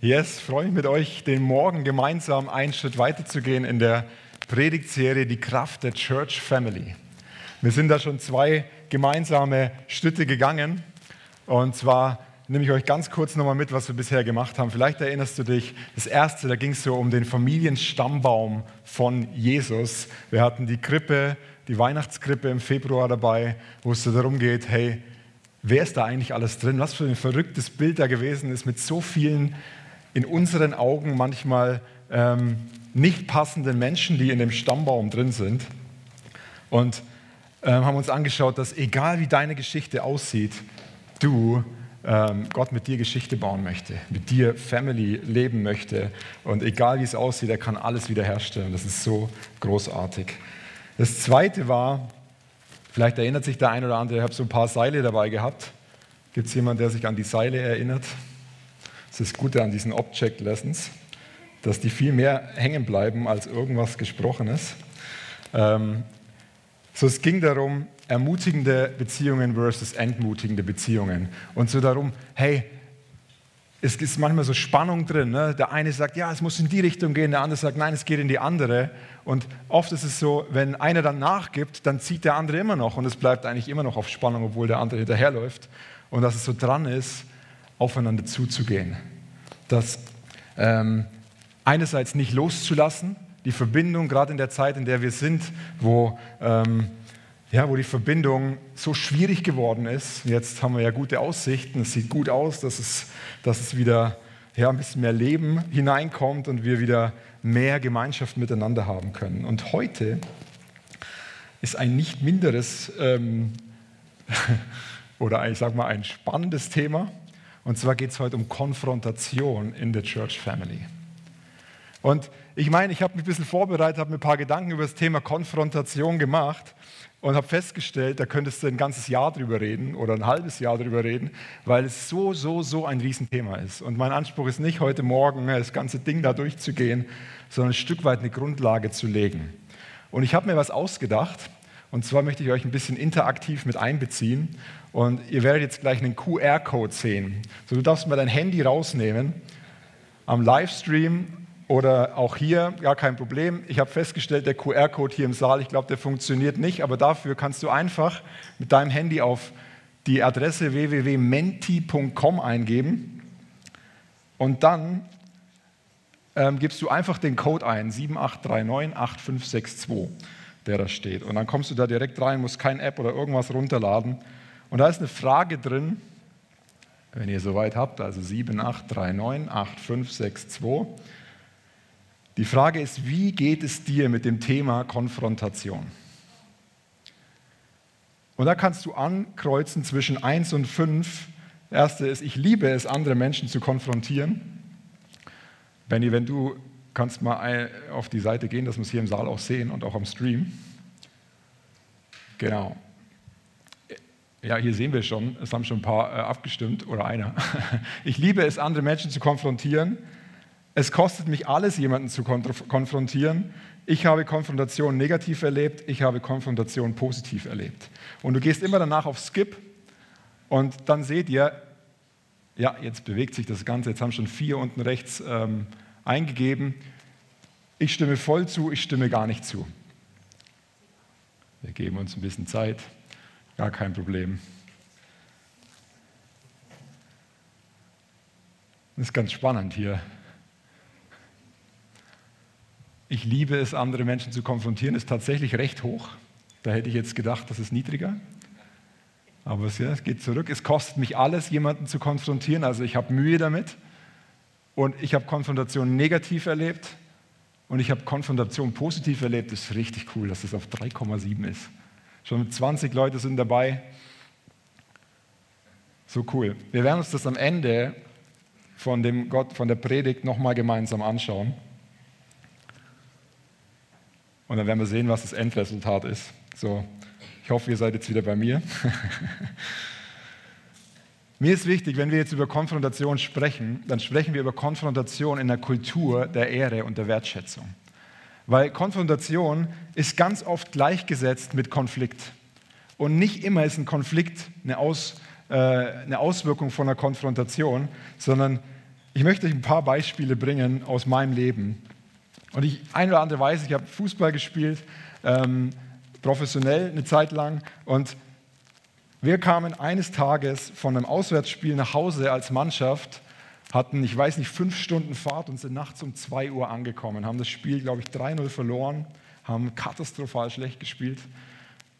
Yes, freue mich mit euch, den Morgen gemeinsam einen Schritt weiterzugehen in der Predigtserie Die Kraft der Church Family. Wir sind da schon zwei gemeinsame Schritte gegangen und zwar nehme ich euch ganz kurz nochmal mit, was wir bisher gemacht haben. Vielleicht erinnerst du dich, das erste, da ging es so um den Familienstammbaum von Jesus. Wir hatten die Krippe, die Weihnachtskrippe im Februar dabei, wo es so darum geht, hey, wer ist da eigentlich alles drin? Was für ein verrücktes Bild da gewesen ist mit so vielen in unseren Augen manchmal ähm, nicht passenden Menschen, die in dem Stammbaum drin sind. Und ähm, haben uns angeschaut, dass egal wie deine Geschichte aussieht, du ähm, Gott mit dir Geschichte bauen möchte, mit dir Family leben möchte. Und egal wie es aussieht, er kann alles wiederherstellen. Das ist so großartig. Das zweite war, vielleicht erinnert sich der ein oder andere, ich habe so ein paar Seile dabei gehabt. Gibt es jemanden, der sich an die Seile erinnert? Das ist das Gute an diesen Object Lessons, dass die viel mehr hängen bleiben als irgendwas Gesprochenes. Ähm, so, es ging darum, ermutigende Beziehungen versus entmutigende Beziehungen. Und so darum, hey, es ist manchmal so Spannung drin. Ne? Der eine sagt, ja, es muss in die Richtung gehen, der andere sagt, nein, es geht in die andere. Und oft ist es so, wenn einer dann nachgibt, dann zieht der andere immer noch und es bleibt eigentlich immer noch auf Spannung, obwohl der andere hinterherläuft. Und dass es so dran ist, aufeinander zuzugehen. Das ähm, einerseits nicht loszulassen, die Verbindung, gerade in der Zeit, in der wir sind, wo, ähm, ja, wo die Verbindung so schwierig geworden ist. Jetzt haben wir ja gute Aussichten, es sieht gut aus, dass es, dass es wieder ja, ein bisschen mehr Leben hineinkommt und wir wieder mehr Gemeinschaft miteinander haben können. Und heute ist ein nicht minderes ähm, oder ich sage mal ein spannendes Thema. Und zwar geht es heute um Konfrontation in der Church Family. Und ich meine, ich habe mich ein bisschen vorbereitet, habe mir ein paar Gedanken über das Thema Konfrontation gemacht und habe festgestellt, da könntest du ein ganzes Jahr drüber reden oder ein halbes Jahr drüber reden, weil es so, so, so ein Riesenthema ist. Und mein Anspruch ist nicht, heute Morgen das ganze Ding da durchzugehen, sondern ein Stück weit eine Grundlage zu legen. Und ich habe mir was ausgedacht, und zwar möchte ich euch ein bisschen interaktiv mit einbeziehen. Und ihr werdet jetzt gleich einen QR-Code sehen. So, du darfst mal dein Handy rausnehmen. Am Livestream oder auch hier, gar kein Problem. Ich habe festgestellt, der QR-Code hier im Saal, ich glaube, der funktioniert nicht, aber dafür kannst du einfach mit deinem Handy auf die Adresse www.menti.com eingeben und dann ähm, gibst du einfach den Code ein, 78398562 der da steht. Und dann kommst du da direkt rein, musst kein App oder irgendwas runterladen. Und da ist eine Frage drin, wenn ihr soweit habt, also 78398562. Die Frage ist, wie geht es dir mit dem Thema Konfrontation? Und da kannst du ankreuzen zwischen 1 und 5. Das erste ist, ich liebe es, andere Menschen zu konfrontieren. Benny, wenn du kannst mal auf die Seite gehen, dass wir es hier im Saal auch sehen und auch am Stream. Genau. Ja, hier sehen wir schon, es haben schon ein paar äh, abgestimmt oder einer. Ich liebe es, andere Menschen zu konfrontieren. Es kostet mich alles, jemanden zu konfrontieren. Ich habe Konfrontation negativ erlebt, ich habe Konfrontation positiv erlebt. Und du gehst immer danach auf Skip und dann seht ihr, ja, jetzt bewegt sich das Ganze, jetzt haben schon vier unten rechts ähm, eingegeben, ich stimme voll zu, ich stimme gar nicht zu. Wir geben uns ein bisschen Zeit, gar kein Problem. Das ist ganz spannend hier. Ich liebe es, andere Menschen zu konfrontieren, ist tatsächlich recht hoch. Da hätte ich jetzt gedacht, das ist niedriger. Aber es, geht zurück. Es kostet mich alles, jemanden zu konfrontieren. Also ich habe Mühe damit. Und ich habe Konfrontation negativ erlebt und ich habe Konfrontation positiv erlebt. Das ist richtig cool, dass das auf 3,7 ist. Schon 20 Leute sind dabei. So cool. Wir werden uns das am Ende von, dem Gott, von der Predigt nochmal gemeinsam anschauen. Und dann werden wir sehen, was das Endresultat ist. So, ich hoffe, ihr seid jetzt wieder bei mir. Mir ist wichtig, wenn wir jetzt über Konfrontation sprechen, dann sprechen wir über Konfrontation in der Kultur der Ehre und der Wertschätzung. Weil Konfrontation ist ganz oft gleichgesetzt mit Konflikt. Und nicht immer ist ein Konflikt eine, Aus, äh, eine Auswirkung von einer Konfrontation, sondern ich möchte euch ein paar Beispiele bringen aus meinem Leben. Und ich, ein oder andere weiß, ich habe Fußball gespielt, ähm, professionell eine Zeit lang. Und wir kamen eines Tages von einem Auswärtsspiel nach Hause als Mannschaft, hatten, ich weiß nicht, fünf Stunden Fahrt und sind nachts um zwei Uhr angekommen, haben das Spiel, glaube ich, 3-0 verloren, haben katastrophal schlecht gespielt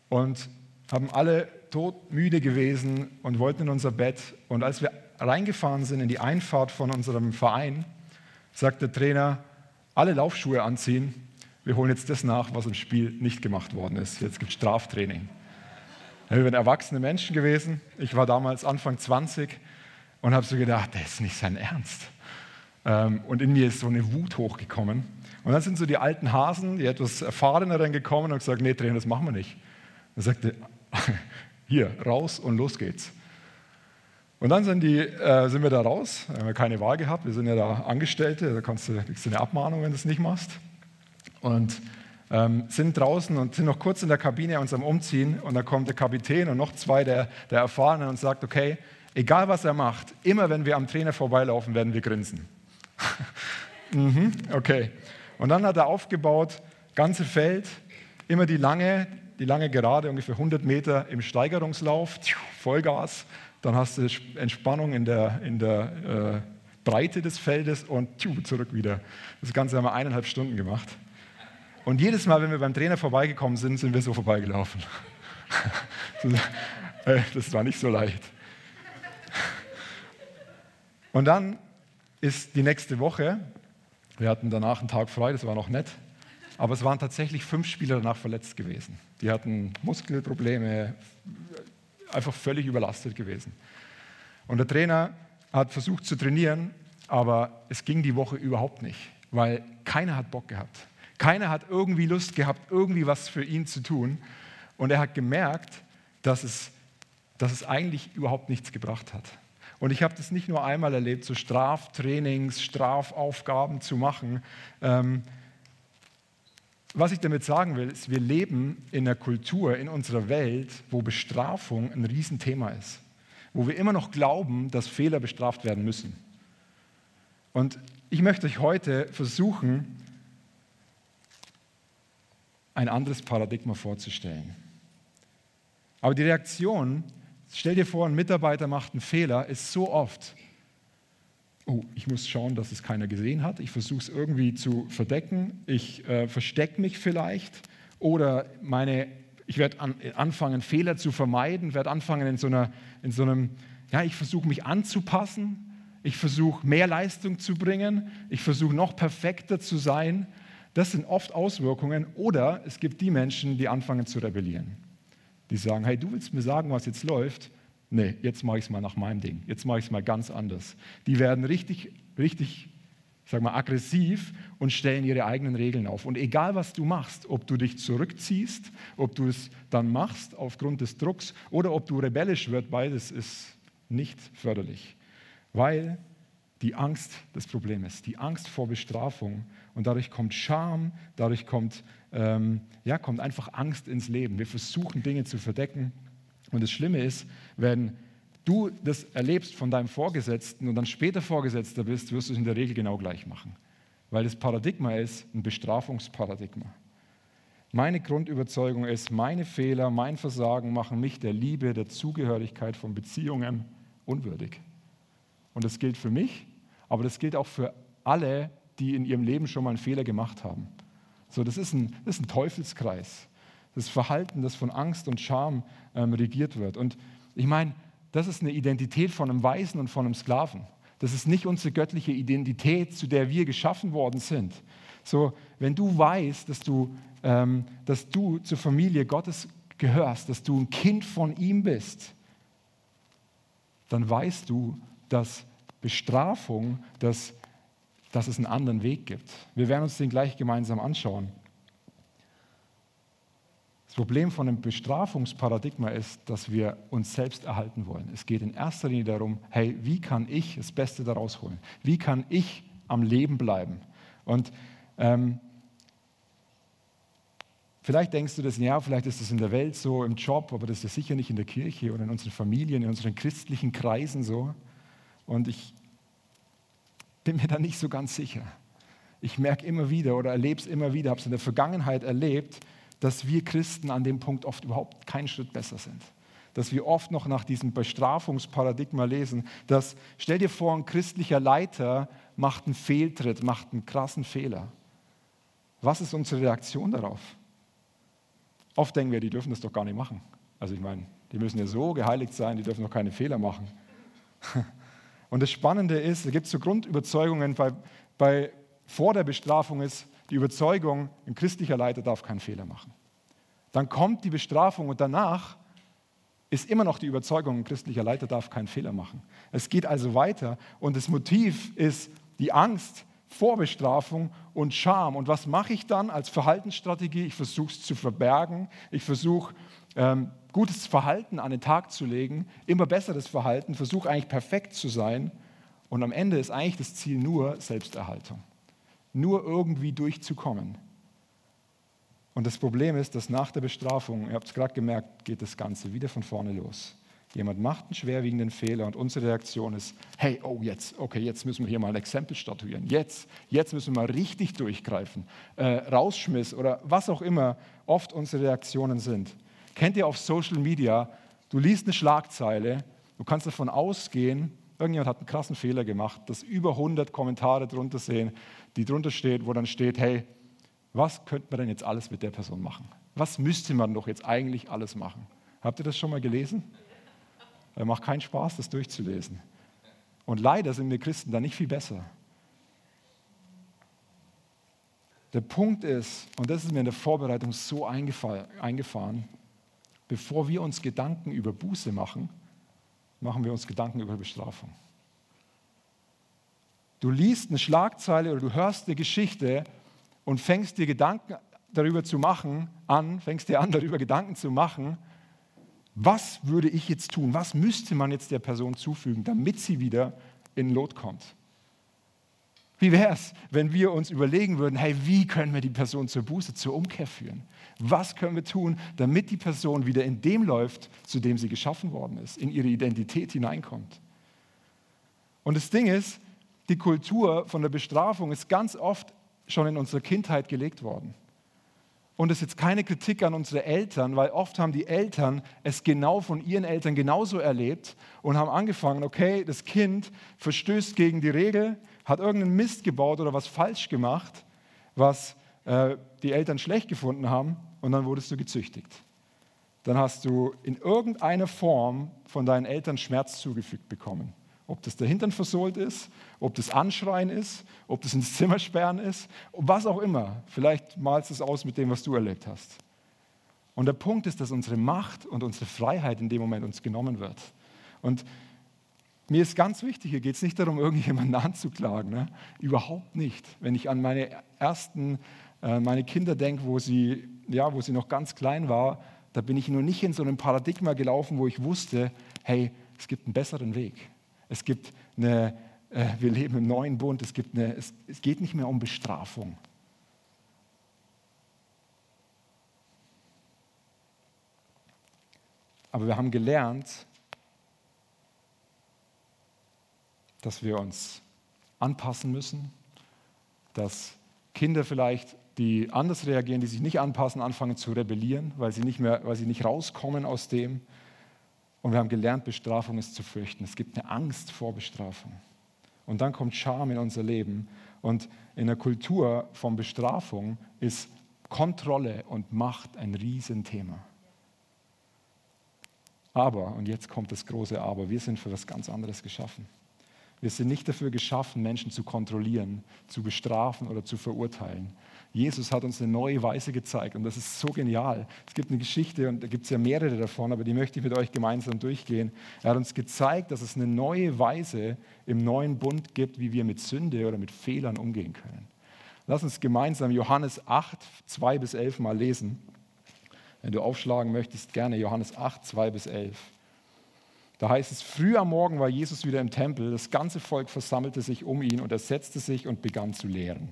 und haben alle todmüde gewesen und wollten in unser Bett. Und als wir reingefahren sind in die Einfahrt von unserem Verein, sagt der Trainer, alle Laufschuhe anziehen. Wir holen jetzt das nach, was im Spiel nicht gemacht worden ist. Jetzt gibt es Straftraining. Wir sind erwachsene Menschen gewesen. Ich war damals Anfang 20 und habe so gedacht, das ist nicht sein Ernst. Ähm, und in mir ist so eine Wut hochgekommen. Und dann sind so die alten Hasen, die etwas erfahreneren gekommen und gesagt, nee, Trainer, das machen wir nicht. Er sagte, hier, raus und los geht's. Und dann sind, die, äh, sind wir da raus, haben wir keine Wahl gehabt, wir sind ja da Angestellte, da kannst du, kriegst du eine Abmahnung, wenn du es nicht machst. Und ähm, sind draußen und sind noch kurz in der Kabine uns am Umziehen und da kommt der Kapitän und noch zwei der, der Erfahrenen und sagt, okay, egal was er macht, immer wenn wir am Trainer vorbeilaufen, werden wir grinsen. mhm, okay. Und dann hat er aufgebaut, ganze Feld, immer die lange, die lange Gerade, ungefähr 100 Meter im Steigerungslauf, Vollgas. Dann hast du Entspannung in der, in der äh, Breite des Feldes und zurück wieder. Das Ganze haben wir eineinhalb Stunden gemacht. Und jedes Mal, wenn wir beim Trainer vorbeigekommen sind, sind wir so vorbeigelaufen. Äh, das war nicht so leicht. Und dann ist die nächste Woche, wir hatten danach einen Tag frei, das war noch nett, aber es waren tatsächlich fünf Spieler danach verletzt gewesen. Die hatten Muskelprobleme, einfach völlig überlastet gewesen. Und der Trainer hat versucht zu trainieren, aber es ging die Woche überhaupt nicht, weil keiner hat Bock gehabt. Keiner hat irgendwie Lust gehabt, irgendwie was für ihn zu tun. Und er hat gemerkt, dass es, dass es eigentlich überhaupt nichts gebracht hat. Und ich habe das nicht nur einmal erlebt, so Straftrainings, Strafaufgaben zu machen. Ähm, was ich damit sagen will, ist, wir leben in einer Kultur, in unserer Welt, wo Bestrafung ein Riesenthema ist. Wo wir immer noch glauben, dass Fehler bestraft werden müssen. Und ich möchte euch heute versuchen, ein anderes Paradigma vorzustellen. Aber die Reaktion, stell dir vor, ein Mitarbeiter macht einen Fehler, ist so oft, oh, ich muss schauen, dass es keiner gesehen hat, ich versuche es irgendwie zu verdecken, ich äh, verstecke mich vielleicht oder meine, ich werde an, anfangen, Fehler zu vermeiden, werde anfangen in so, einer, in so einem, ja, ich versuche mich anzupassen, ich versuche mehr Leistung zu bringen, ich versuche noch perfekter zu sein das sind oft Auswirkungen. Oder es gibt die Menschen, die anfangen zu rebellieren. Die sagen, hey, du willst mir sagen, was jetzt läuft? Nee, jetzt mache ich es mal nach meinem Ding. Jetzt mache ich es mal ganz anders. Die werden richtig, richtig, sag mal, aggressiv und stellen ihre eigenen Regeln auf. Und egal, was du machst, ob du dich zurückziehst, ob du es dann machst aufgrund des Drucks oder ob du rebellisch wird, beides ist nicht förderlich. Weil die Angst das Problem ist, die Angst vor Bestrafung und dadurch kommt Scham, dadurch kommt, ähm, ja, kommt einfach Angst ins Leben. Wir versuchen Dinge zu verdecken. Und das Schlimme ist, wenn du das erlebst von deinem Vorgesetzten und dann später Vorgesetzter bist, wirst du es in der Regel genau gleich machen. Weil das Paradigma ist ein Bestrafungsparadigma. Meine Grundüberzeugung ist, meine Fehler, mein Versagen machen mich der Liebe, der Zugehörigkeit von Beziehungen unwürdig. Und das gilt für mich, aber das gilt auch für alle, die in ihrem Leben schon mal einen Fehler gemacht haben. So, das, ist ein, das ist ein Teufelskreis. Das Verhalten, das von Angst und Scham ähm, regiert wird. Und ich meine, das ist eine Identität von einem Weisen und von einem Sklaven. Das ist nicht unsere göttliche Identität, zu der wir geschaffen worden sind. So, wenn du weißt, dass du, ähm, dass du zur Familie Gottes gehörst, dass du ein Kind von ihm bist, dann weißt du, dass Bestrafung, dass dass es einen anderen Weg gibt. Wir werden uns den gleich gemeinsam anschauen. Das Problem von einem Bestrafungsparadigma ist, dass wir uns selbst erhalten wollen. Es geht in erster Linie darum, hey, wie kann ich das Beste daraus holen? Wie kann ich am Leben bleiben? Und ähm, vielleicht denkst du das, ja, vielleicht ist das in der Welt so, im Job, aber das ist sicher nicht in der Kirche oder in unseren Familien, in unseren christlichen Kreisen so. Und ich bin mir da nicht so ganz sicher. Ich merke immer wieder oder erlebe es immer wieder, habe es in der Vergangenheit erlebt, dass wir Christen an dem Punkt oft überhaupt keinen Schritt besser sind. Dass wir oft noch nach diesem Bestrafungsparadigma lesen, dass, stell dir vor, ein christlicher Leiter macht einen Fehltritt, macht einen krassen Fehler. Was ist unsere Reaktion darauf? Oft denken wir, die dürfen das doch gar nicht machen. Also ich meine, die müssen ja so geheiligt sein, die dürfen doch keine Fehler machen. Und das Spannende ist, es gibt so Grundüberzeugungen, bei, bei, vor der Bestrafung ist die Überzeugung, ein christlicher Leiter darf keinen Fehler machen. Dann kommt die Bestrafung und danach ist immer noch die Überzeugung, ein christlicher Leiter darf keinen Fehler machen. Es geht also weiter und das Motiv ist die Angst vor Bestrafung und Scham. Und was mache ich dann als Verhaltensstrategie? Ich versuche es zu verbergen. Ich versuche ähm, gutes Verhalten an den Tag zu legen, immer besseres Verhalten, versuche eigentlich perfekt zu sein. Und am Ende ist eigentlich das Ziel nur Selbsterhaltung. Nur irgendwie durchzukommen. Und das Problem ist, dass nach der Bestrafung, ihr habt es gerade gemerkt, geht das Ganze wieder von vorne los. Jemand macht einen schwerwiegenden Fehler und unsere Reaktion ist, hey, oh jetzt, okay, jetzt müssen wir hier mal ein Exempel statuieren. Jetzt, jetzt müssen wir mal richtig durchgreifen. Äh, Rausschmiss oder was auch immer oft unsere Reaktionen sind. Kennt ihr auf Social Media, du liest eine Schlagzeile, du kannst davon ausgehen, irgendjemand hat einen krassen Fehler gemacht, dass über 100 Kommentare drunter sehen, die drunter steht, wo dann steht, hey, was könnte man denn jetzt alles mit der Person machen? Was müsste man doch jetzt eigentlich alles machen? Habt ihr das schon mal gelesen? Es macht keinen Spaß, das durchzulesen. Und leider sind wir Christen da nicht viel besser. Der Punkt ist, und das ist mir in der Vorbereitung so eingefahren, bevor wir uns Gedanken über Buße machen, machen wir uns Gedanken über Bestrafung. Du liest eine Schlagzeile oder du hörst eine Geschichte und fängst dir Gedanken darüber zu machen an, fängst dir an, darüber Gedanken zu machen, was würde ich jetzt tun? Was müsste man jetzt der Person zufügen, damit sie wieder in Lot kommt? Wie wäre es, wenn wir uns überlegen würden, hey, wie können wir die Person zur Buße, zur Umkehr führen? Was können wir tun, damit die Person wieder in dem läuft, zu dem sie geschaffen worden ist, in ihre Identität hineinkommt? Und das Ding ist, die Kultur von der Bestrafung ist ganz oft schon in unserer Kindheit gelegt worden. Und das ist jetzt keine Kritik an unsere Eltern, weil oft haben die Eltern es genau von ihren Eltern genauso erlebt und haben angefangen, okay, das Kind verstößt gegen die Regel, hat irgendeinen Mist gebaut oder was falsch gemacht, was äh, die Eltern schlecht gefunden haben und dann wurdest du gezüchtigt. Dann hast du in irgendeiner Form von deinen Eltern Schmerz zugefügt bekommen. Ob das der Hintern versohlt ist, ob das Anschreien ist, ob das ins Zimmer sperren ist, was auch immer. Vielleicht malst du es aus mit dem, was du erlebt hast. Und der Punkt ist, dass unsere Macht und unsere Freiheit in dem Moment uns genommen wird. Und mir ist ganz wichtig, hier geht es nicht darum, irgendjemanden anzuklagen. Ne? Überhaupt nicht. Wenn ich an meine ersten, äh, meine Kinder denke, wo sie, ja, wo sie noch ganz klein war, da bin ich nur nicht in so einem Paradigma gelaufen, wo ich wusste, hey, es gibt einen besseren Weg. Es gibt eine, äh, wir leben im neuen Bund, es, gibt eine, es, es geht nicht mehr um Bestrafung. Aber wir haben gelernt, dass wir uns anpassen müssen, dass Kinder vielleicht, die anders reagieren, die sich nicht anpassen, anfangen zu rebellieren, weil sie nicht, mehr, weil sie nicht rauskommen aus dem. Und wir haben gelernt, Bestrafung ist zu fürchten. Es gibt eine Angst vor Bestrafung. Und dann kommt Scham in unser Leben. Und in der Kultur von Bestrafung ist Kontrolle und Macht ein Riesenthema. Aber, und jetzt kommt das große Aber, wir sind für was ganz anderes geschaffen. Wir sind nicht dafür geschaffen, Menschen zu kontrollieren, zu bestrafen oder zu verurteilen. Jesus hat uns eine neue Weise gezeigt und das ist so genial. Es gibt eine Geschichte und da gibt es ja mehrere davon, aber die möchte ich mit euch gemeinsam durchgehen. Er hat uns gezeigt, dass es eine neue Weise im neuen Bund gibt, wie wir mit Sünde oder mit Fehlern umgehen können. Lass uns gemeinsam Johannes 8, 2 bis 11 mal lesen. Wenn du aufschlagen möchtest, gerne Johannes 8, 2 bis 11. Da heißt es, früh am Morgen war Jesus wieder im Tempel, das ganze Volk versammelte sich um ihn und er setzte sich und begann zu lehren.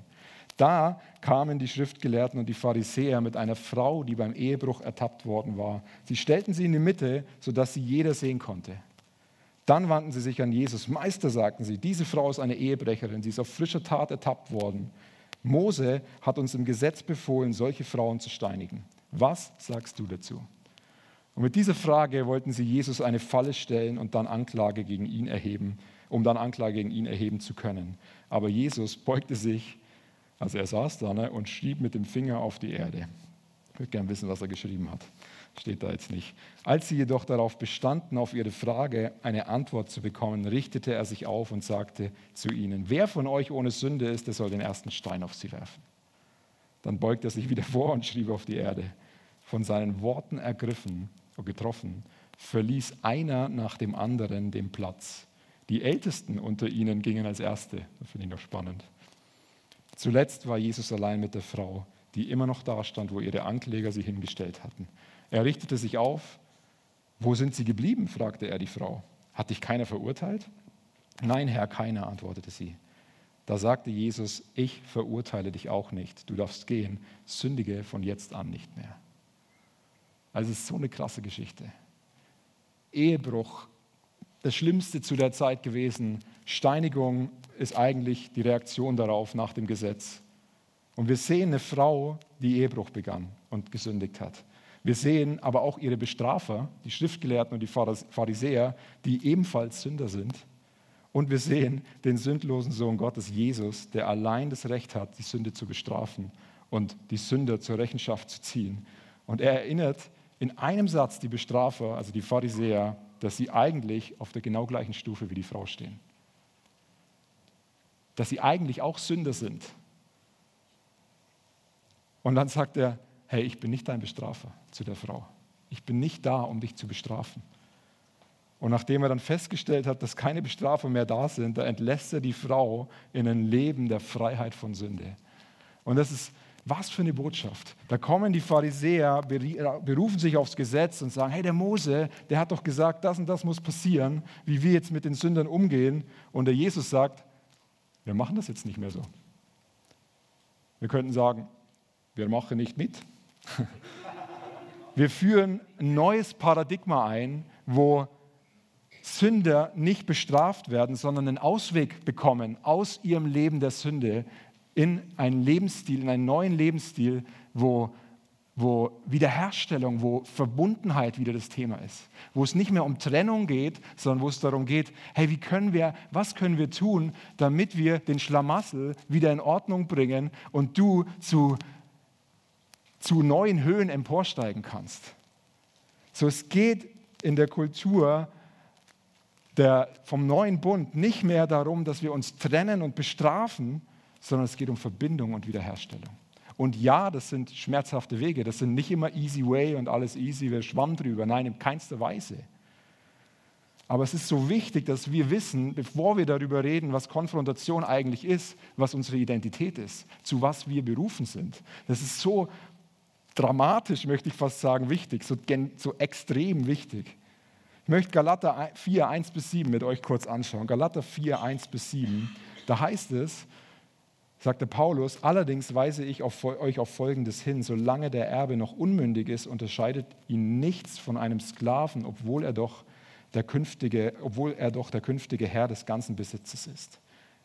Da kamen die Schriftgelehrten und die Pharisäer mit einer Frau, die beim Ehebruch ertappt worden war. Sie stellten sie in die Mitte, sodass sie jeder sehen konnte. Dann wandten sie sich an Jesus. Meister, sagten sie, diese Frau ist eine Ehebrecherin, sie ist auf frischer Tat ertappt worden. Mose hat uns im Gesetz befohlen, solche Frauen zu steinigen. Was sagst du dazu? Und mit dieser Frage wollten sie Jesus eine Falle stellen und dann Anklage gegen ihn erheben, um dann Anklage gegen ihn erheben zu können. Aber Jesus beugte sich, also er saß da ne, und schrieb mit dem Finger auf die Erde. Ich würde gerne wissen, was er geschrieben hat steht da jetzt nicht. Als sie jedoch darauf bestanden, auf ihre Frage eine Antwort zu bekommen, richtete er sich auf und sagte zu ihnen, wer von euch ohne Sünde ist, der soll den ersten Stein auf sie werfen. Dann beugte er sich wieder vor und schrieb auf die Erde. Von seinen Worten ergriffen getroffen, verließ einer nach dem anderen den Platz. Die Ältesten unter ihnen gingen als Erste. Das finde ich noch spannend. Zuletzt war Jesus allein mit der Frau, die immer noch da stand, wo ihre Ankläger sie hingestellt hatten. Er richtete sich auf. Wo sind Sie geblieben? fragte er die Frau. Hat dich keiner verurteilt? Nein, Herr, keiner, antwortete sie. Da sagte Jesus, ich verurteile dich auch nicht. Du darfst gehen, sündige von jetzt an nicht mehr. Also es ist so eine krasse Geschichte. Ehebruch, das Schlimmste zu der Zeit gewesen. Steinigung ist eigentlich die Reaktion darauf nach dem Gesetz. Und wir sehen eine Frau, die Ehebruch begann und gesündigt hat. Wir sehen aber auch ihre Bestrafer, die Schriftgelehrten und die Pharisäer, die ebenfalls Sünder sind. Und wir sehen den sündlosen Sohn Gottes, Jesus, der allein das Recht hat, die Sünde zu bestrafen und die Sünder zur Rechenschaft zu ziehen. Und er erinnert in einem Satz die Bestrafer, also die Pharisäer, dass sie eigentlich auf der genau gleichen Stufe wie die Frau stehen. Dass sie eigentlich auch Sünder sind. Und dann sagt er, hey, ich bin nicht dein Bestrafer zu der Frau. Ich bin nicht da, um dich zu bestrafen. Und nachdem er dann festgestellt hat, dass keine Bestrafer mehr da sind, da entlässt er die Frau in ein Leben der Freiheit von Sünde. Und das ist was für eine Botschaft. Da kommen die Pharisäer, berufen sich aufs Gesetz und sagen, hey, der Mose, der hat doch gesagt, das und das muss passieren, wie wir jetzt mit den Sündern umgehen. Und der Jesus sagt, wir machen das jetzt nicht mehr so. Wir könnten sagen, wir machen nicht mit. Wir führen ein neues Paradigma ein, wo Sünder nicht bestraft werden, sondern einen Ausweg bekommen aus ihrem Leben der Sünde in einen Lebensstil, in einen neuen Lebensstil, wo, wo Wiederherstellung, wo Verbundenheit wieder das Thema ist. Wo es nicht mehr um Trennung geht, sondern wo es darum geht, hey, wie können wir, was können wir tun, damit wir den Schlamassel wieder in Ordnung bringen und du zu zu neuen Höhen emporsteigen kannst. So, es geht in der Kultur der, vom neuen Bund nicht mehr darum, dass wir uns trennen und bestrafen, sondern es geht um Verbindung und Wiederherstellung. Und ja, das sind schmerzhafte Wege, das sind nicht immer easy way und alles easy, wir schwamm drüber. Nein, in keinster Weise. Aber es ist so wichtig, dass wir wissen, bevor wir darüber reden, was Konfrontation eigentlich ist, was unsere Identität ist, zu was wir berufen sind. Das ist so dramatisch, möchte ich fast sagen, wichtig, so, so extrem wichtig. Ich möchte Galater 4, 1 bis 7 mit euch kurz anschauen. Galater 4, 1 bis 7. Da heißt es, sagte Paulus, allerdings weise ich auf, euch auf Folgendes hin, solange der Erbe noch unmündig ist, unterscheidet ihn nichts von einem Sklaven, obwohl er doch der künftige, obwohl er doch der künftige Herr des ganzen Besitzes ist.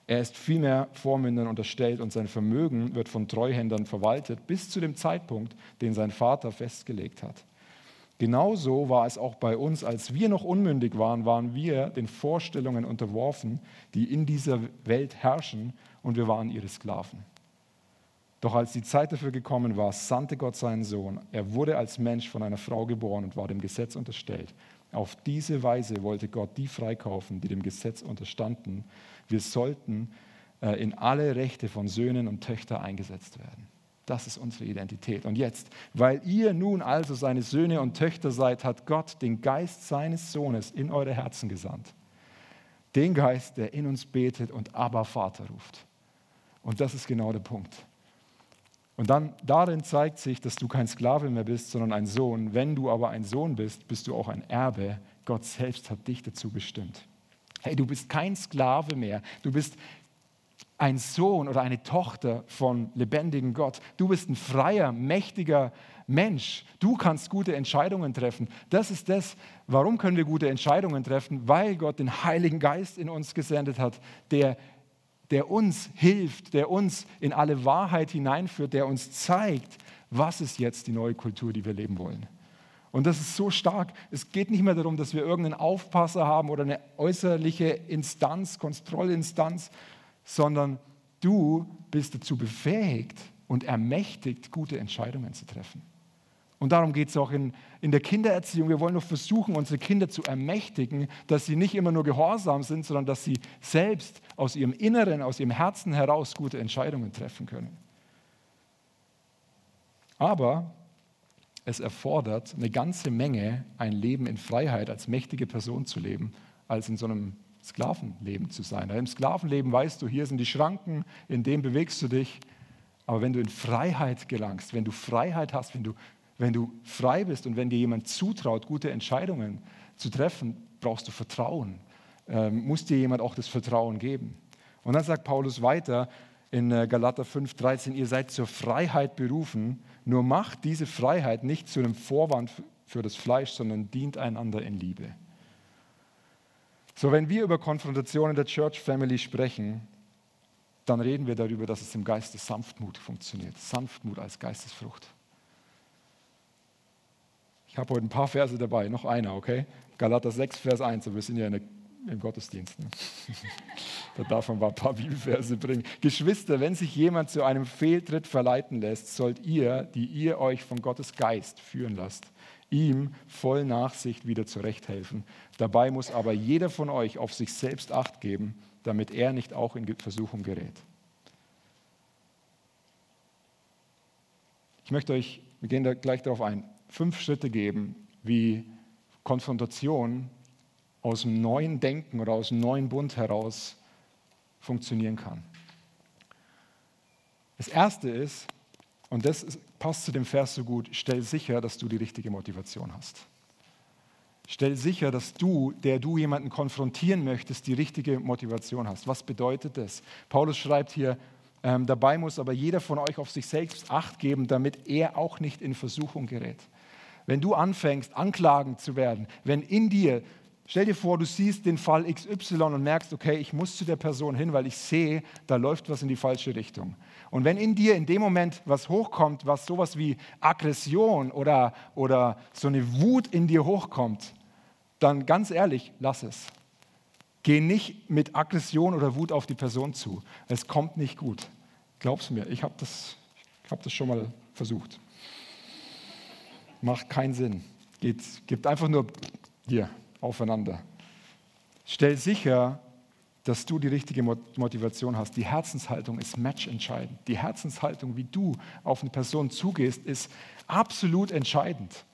Er ist vielmehr Vormündern unterstellt und sein Vermögen wird von Treuhändern verwaltet bis zu dem Zeitpunkt, den sein Vater festgelegt hat. Genauso war es auch bei uns, als wir noch unmündig waren, waren wir den Vorstellungen unterworfen, die in dieser Welt herrschen, und wir waren ihre Sklaven. Doch als die Zeit dafür gekommen war, sandte Gott seinen Sohn. Er wurde als Mensch von einer Frau geboren und war dem Gesetz unterstellt. Auf diese Weise wollte Gott die freikaufen, die dem Gesetz unterstanden, wir sollten äh, in alle Rechte von Söhnen und Töchtern eingesetzt werden. Das ist unsere Identität. Und jetzt, weil ihr nun also seine Söhne und Töchter seid, hat Gott den Geist seines Sohnes in eure Herzen gesandt. Den Geist, der in uns betet und aber Vater ruft. Und das ist genau der Punkt. Und dann darin zeigt sich, dass du kein Sklave mehr bist, sondern ein Sohn. Wenn du aber ein Sohn bist, bist du auch ein Erbe. Gott selbst hat dich dazu bestimmt. Hey, du bist kein Sklave mehr. Du bist ein Sohn oder eine Tochter von lebendigen Gott. Du bist ein freier, mächtiger Mensch. Du kannst gute Entscheidungen treffen. Das ist das, warum können wir gute Entscheidungen treffen? Weil Gott den Heiligen Geist in uns gesendet hat, der, der uns hilft, der uns in alle Wahrheit hineinführt, der uns zeigt, was ist jetzt die neue Kultur, die wir leben wollen. Und das ist so stark. Es geht nicht mehr darum, dass wir irgendeinen Aufpasser haben oder eine äußerliche Instanz, Kontrollinstanz, sondern du bist dazu befähigt und ermächtigt, gute Entscheidungen zu treffen. Und darum geht es auch in, in der Kindererziehung. Wir wollen nur versuchen, unsere Kinder zu ermächtigen, dass sie nicht immer nur gehorsam sind, sondern dass sie selbst aus ihrem Inneren, aus ihrem Herzen heraus gute Entscheidungen treffen können. Aber es erfordert eine ganze Menge, ein Leben in Freiheit als mächtige Person zu leben, als in so einem Sklavenleben zu sein. Im Sklavenleben weißt du, hier sind die Schranken, in dem bewegst du dich. Aber wenn du in Freiheit gelangst, wenn du Freiheit hast, wenn du, wenn du frei bist und wenn dir jemand zutraut, gute Entscheidungen zu treffen, brauchst du Vertrauen. Ähm, muss dir jemand auch das Vertrauen geben. Und dann sagt Paulus weiter in äh, Galater 5, 13, ihr seid zur Freiheit berufen, nur macht diese Freiheit nicht zu einem Vorwand für das Fleisch, sondern dient einander in Liebe. So, wenn wir über Konfrontation in der Church Family sprechen, dann reden wir darüber, dass es im Geiste Sanftmut funktioniert. Sanftmut als Geistesfrucht. Ich habe heute ein paar Verse dabei, noch einer, okay? Galater 6, Vers 1, wir sind ja der, im Gottesdienst. Ne? da darf man mal ein paar Bibelverse bringen. Geschwister, wenn sich jemand zu einem Fehltritt verleiten lässt, sollt ihr, die ihr euch von Gottes Geist führen lasst, ihm voll Nachsicht wieder zurechthelfen. Dabei muss aber jeder von euch auf sich selbst acht geben, damit er nicht auch in Versuchung gerät. Ich möchte euch, wir gehen da gleich darauf ein, fünf Schritte geben, wie Konfrontation aus dem neuen Denken oder aus dem neuen Bund heraus funktionieren kann. Das erste ist, und das passt zu dem Vers so gut, stell sicher, dass du die richtige Motivation hast. Stell sicher, dass du, der du jemanden konfrontieren möchtest, die richtige Motivation hast. Was bedeutet das? Paulus schreibt hier, ähm, dabei muss aber jeder von euch auf sich selbst acht geben, damit er auch nicht in Versuchung gerät. Wenn du anfängst, anklagend zu werden, wenn in dir Stell dir vor, du siehst den Fall XY und merkst, okay, ich muss zu der Person hin, weil ich sehe, da läuft was in die falsche Richtung. Und wenn in dir in dem Moment was hochkommt, was sowas wie Aggression oder, oder so eine Wut in dir hochkommt, dann ganz ehrlich, lass es. Geh nicht mit Aggression oder Wut auf die Person zu. Es kommt nicht gut. Glaub's mir, ich habe das, hab das schon mal versucht. Macht keinen Sinn. Geht, gibt einfach nur hier, aufeinander. Stell sicher, dass du die richtige Motivation hast. Die Herzenshaltung ist matchentscheidend. Die Herzenshaltung, wie du auf eine Person zugehst, ist absolut entscheidend.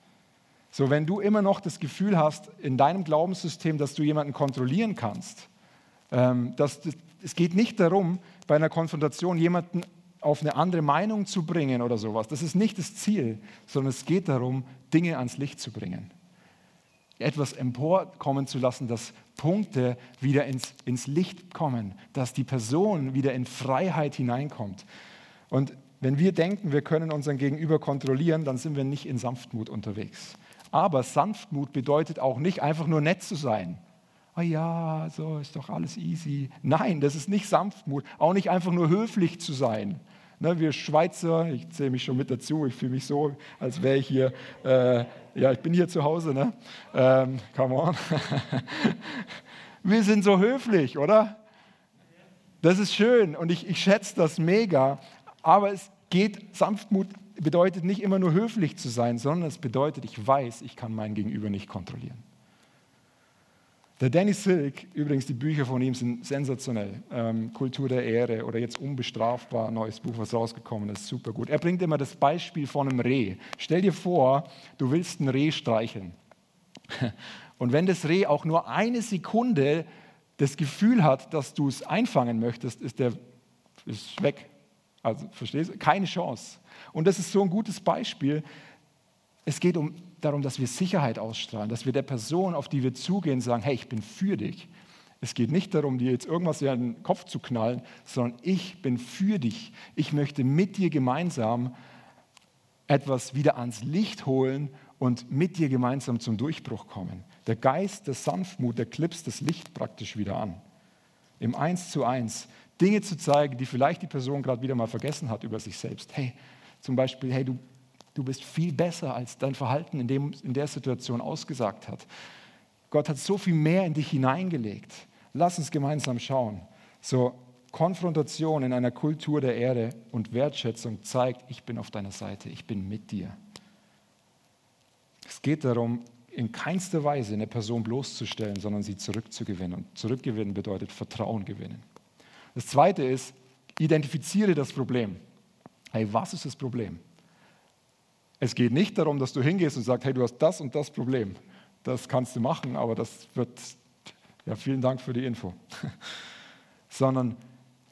So, wenn du immer noch das Gefühl hast in deinem Glaubenssystem, dass du jemanden kontrollieren kannst, ähm, dass, es geht nicht darum, bei einer Konfrontation jemanden auf eine andere Meinung zu bringen oder sowas. Das ist nicht das Ziel, sondern es geht darum, Dinge ans Licht zu bringen etwas emporkommen zu lassen, dass Punkte wieder ins, ins Licht kommen, dass die Person wieder in Freiheit hineinkommt. Und wenn wir denken, wir können unseren Gegenüber kontrollieren, dann sind wir nicht in Sanftmut unterwegs. Aber Sanftmut bedeutet auch nicht einfach nur nett zu sein. Oh ja, so ist doch alles easy. Nein, das ist nicht Sanftmut. Auch nicht einfach nur höflich zu sein. Ne, wir Schweizer, ich zähle mich schon mit dazu, ich fühle mich so, als wäre ich hier, äh, ja, ich bin hier zu Hause, ne? Ähm, come on. wir sind so höflich, oder? Das ist schön und ich, ich schätze das mega, aber es geht, Sanftmut bedeutet nicht immer nur höflich zu sein, sondern es bedeutet, ich weiß, ich kann mein Gegenüber nicht kontrollieren. Der Danny Silk, übrigens die Bücher von ihm sind sensationell. Ähm, Kultur der Ehre oder jetzt Unbestrafbar, neues Buch, was rausgekommen ist, super gut. Er bringt immer das Beispiel von einem Reh. Stell dir vor, du willst ein Reh streicheln. Und wenn das Reh auch nur eine Sekunde das Gefühl hat, dass du es einfangen möchtest, ist der ist weg. Also verstehst du? Keine Chance. Und das ist so ein gutes Beispiel. Es geht um darum, dass wir Sicherheit ausstrahlen, dass wir der Person, auf die wir zugehen, sagen, hey, ich bin für dich. Es geht nicht darum, dir jetzt irgendwas in den Kopf zu knallen, sondern ich bin für dich. Ich möchte mit dir gemeinsam etwas wieder ans Licht holen und mit dir gemeinsam zum Durchbruch kommen. Der Geist der Sanftmut, der klipst das Licht praktisch wieder an. Im Eins zu eins Dinge zu zeigen, die vielleicht die Person gerade wieder mal vergessen hat über sich selbst. Hey, zum Beispiel, hey, du, du bist viel besser, als dein Verhalten in, dem, in der Situation ausgesagt hat. Gott hat so viel mehr in dich hineingelegt. Lass uns gemeinsam schauen. So, Konfrontation in einer Kultur der Ehre und Wertschätzung zeigt, ich bin auf deiner Seite, ich bin mit dir. Es geht darum, in keinster Weise eine Person bloßzustellen, sondern sie zurückzugewinnen. Und zurückgewinnen bedeutet Vertrauen gewinnen. Das zweite ist, identifiziere das Problem. Hey, was ist das Problem? Es geht nicht darum, dass du hingehst und sagst, hey, du hast das und das Problem. Das kannst du machen, aber das wird, ja, vielen Dank für die Info. Sondern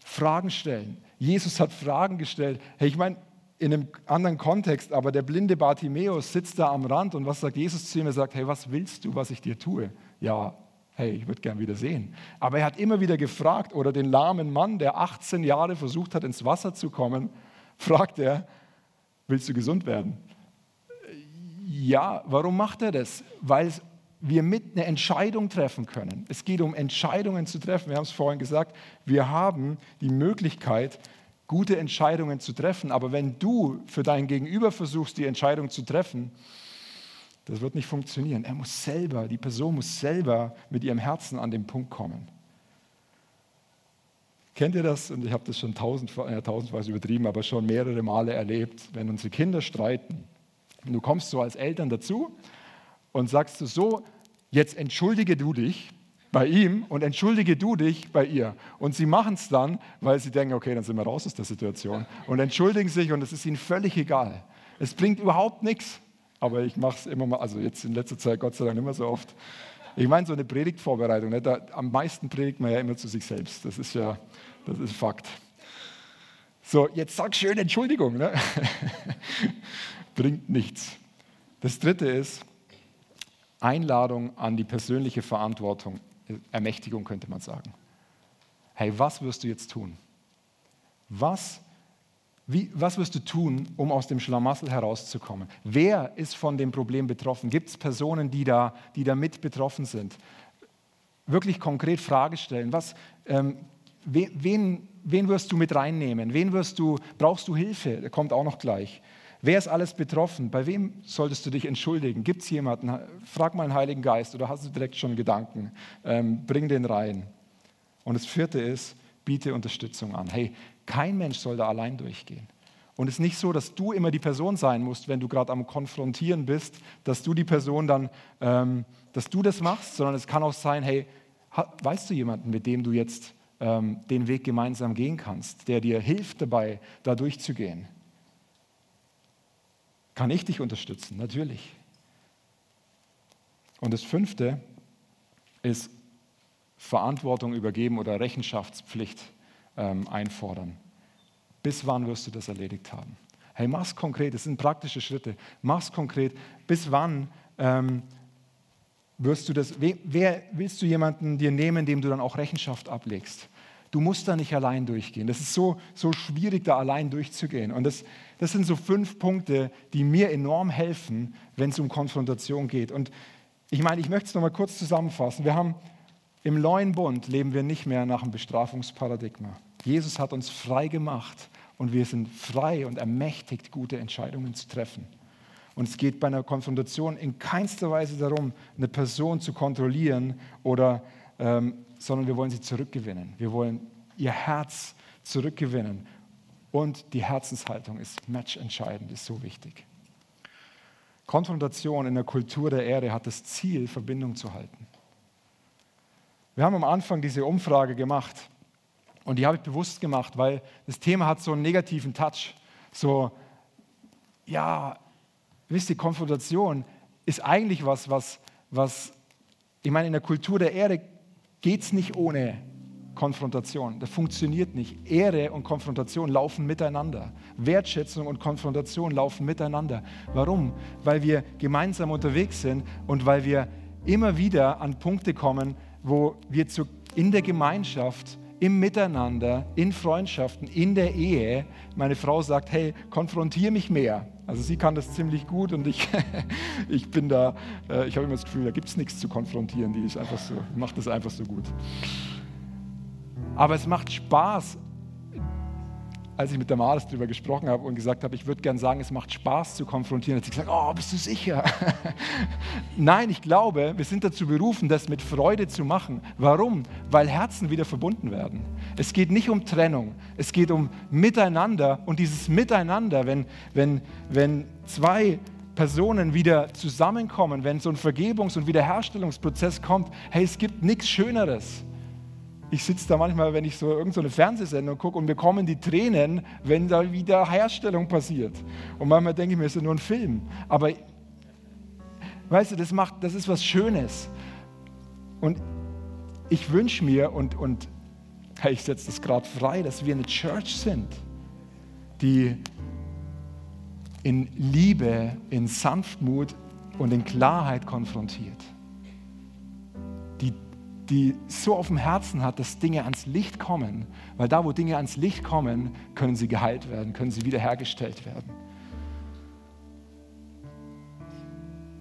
Fragen stellen. Jesus hat Fragen gestellt. Hey, ich meine, in einem anderen Kontext, aber der blinde Bartimäus sitzt da am Rand und was sagt Jesus zu ihm? Er sagt, hey, was willst du, was ich dir tue? Ja, hey, ich würde gern wieder sehen. Aber er hat immer wieder gefragt, oder den lahmen Mann, der 18 Jahre versucht hat, ins Wasser zu kommen, fragt er, willst du gesund werden? Ja, warum macht er das? Weil wir mit eine Entscheidung treffen können. Es geht um Entscheidungen zu treffen. Wir haben es vorhin gesagt, wir haben die Möglichkeit, gute Entscheidungen zu treffen. Aber wenn du für dein Gegenüber versuchst, die Entscheidung zu treffen, das wird nicht funktionieren. Er muss selber, die Person muss selber mit ihrem Herzen an den Punkt kommen. Kennt ihr das? Und ich habe das schon tausend, ja, tausendweise übertrieben, aber schon mehrere Male erlebt, wenn unsere Kinder streiten. Und du kommst so als Eltern dazu und sagst so, jetzt entschuldige du dich bei ihm und entschuldige du dich bei ihr. Und sie machen es dann, weil sie denken, okay, dann sind wir raus aus der Situation und entschuldigen sich und es ist ihnen völlig egal. Es bringt überhaupt nichts, aber ich mache es immer mal, also jetzt in letzter Zeit Gott sei Dank mehr so oft. Ich meine, so eine Predigtvorbereitung, ne, da, am meisten predigt man ja immer zu sich selbst. Das ist ja, das ist Fakt. So, jetzt sag schön Entschuldigung. Ne? Bringt nichts. Das dritte ist Einladung an die persönliche Verantwortung Ermächtigung könnte man sagen. Hey, was wirst du jetzt tun? Was, wie, was wirst du tun, um aus dem Schlamassel herauszukommen? Wer ist von dem Problem betroffen? Gibt es Personen, die da, die da mit betroffen sind? Wirklich konkret Frage stellen. Was, ähm, wen, wen wirst du mit reinnehmen? Wen wirst du, brauchst du Hilfe? Kommt auch noch gleich. Wer ist alles betroffen? Bei wem solltest du dich entschuldigen? Gibt es jemanden? Frag mal den Heiligen Geist oder hast du direkt schon Gedanken? Ähm, bring den rein. Und das vierte ist, biete Unterstützung an. Hey, kein Mensch soll da allein durchgehen. Und es ist nicht so, dass du immer die Person sein musst, wenn du gerade am Konfrontieren bist, dass du die Person dann, ähm, dass du das machst, sondern es kann auch sein, hey, weißt du jemanden, mit dem du jetzt ähm, den Weg gemeinsam gehen kannst, der dir hilft dabei, da durchzugehen? Kann ich dich unterstützen? Natürlich. Und das fünfte ist Verantwortung übergeben oder Rechenschaftspflicht ähm, einfordern. Bis wann wirst du das erledigt haben? Hey, mach's konkret, das sind praktische Schritte. Mach's konkret. Bis wann ähm, wirst du das, wer willst du jemanden dir nehmen, dem du dann auch Rechenschaft ablegst? Du musst da nicht allein durchgehen. Das ist so, so schwierig, da allein durchzugehen. Und das, das sind so fünf Punkte, die mir enorm helfen, wenn es um Konfrontation geht. Und ich meine, ich möchte es nochmal kurz zusammenfassen. Wir haben im neuen Bund leben wir nicht mehr nach einem Bestrafungsparadigma. Jesus hat uns frei gemacht und wir sind frei und ermächtigt, gute Entscheidungen zu treffen. Und es geht bei einer Konfrontation in keinster Weise darum, eine Person zu kontrollieren oder ähm, sondern wir wollen sie zurückgewinnen. Wir wollen ihr Herz zurückgewinnen. Und die Herzenshaltung ist matchentscheidend, ist so wichtig. Konfrontation in der Kultur der Erde hat das Ziel, Verbindung zu halten. Wir haben am Anfang diese Umfrage gemacht und die habe ich bewusst gemacht, weil das Thema hat so einen negativen Touch. So, ja, wisst ihr, Konfrontation ist eigentlich was, was, was ich meine, in der Kultur der Erde geht es nicht ohne Konfrontation. Das funktioniert nicht. Ehre und Konfrontation laufen miteinander. Wertschätzung und Konfrontation laufen miteinander. Warum? Weil wir gemeinsam unterwegs sind und weil wir immer wieder an Punkte kommen, wo wir zu in der Gemeinschaft, im Miteinander, in Freundschaften, in der Ehe, meine Frau sagt, hey, konfrontiere mich mehr. Also sie kann das ziemlich gut und ich, ich bin da, äh, ich habe immer das Gefühl, da gibt es nichts zu konfrontieren, die ist einfach so, macht das einfach so gut. Aber es macht Spaß, als ich mit der Maris darüber gesprochen habe und gesagt habe, ich würde gerne sagen, es macht Spaß zu konfrontieren, hat sie gesagt, oh, bist du sicher? Nein, ich glaube, wir sind dazu berufen, das mit Freude zu machen. Warum? Weil Herzen wieder verbunden werden. Es geht nicht um Trennung, es geht um Miteinander und dieses Miteinander, wenn, wenn, wenn zwei Personen wieder zusammenkommen, wenn so ein Vergebungs- und Wiederherstellungsprozess kommt, hey, es gibt nichts Schöneres ich sitze da manchmal, wenn ich so irgendeine so Fernsehsendung gucke und mir kommen die Tränen, wenn da wieder Herstellung passiert. Und manchmal denke ich mir, es ist nur ein Film. Aber weißt du, das, macht, das ist was Schönes. Und ich wünsche mir, und, und ich setze das gerade frei, dass wir eine Church sind, die in Liebe, in Sanftmut und in Klarheit konfrontiert die so auf dem Herzen hat, dass Dinge ans Licht kommen. Weil da, wo Dinge ans Licht kommen, können sie geheilt werden, können sie wiederhergestellt werden.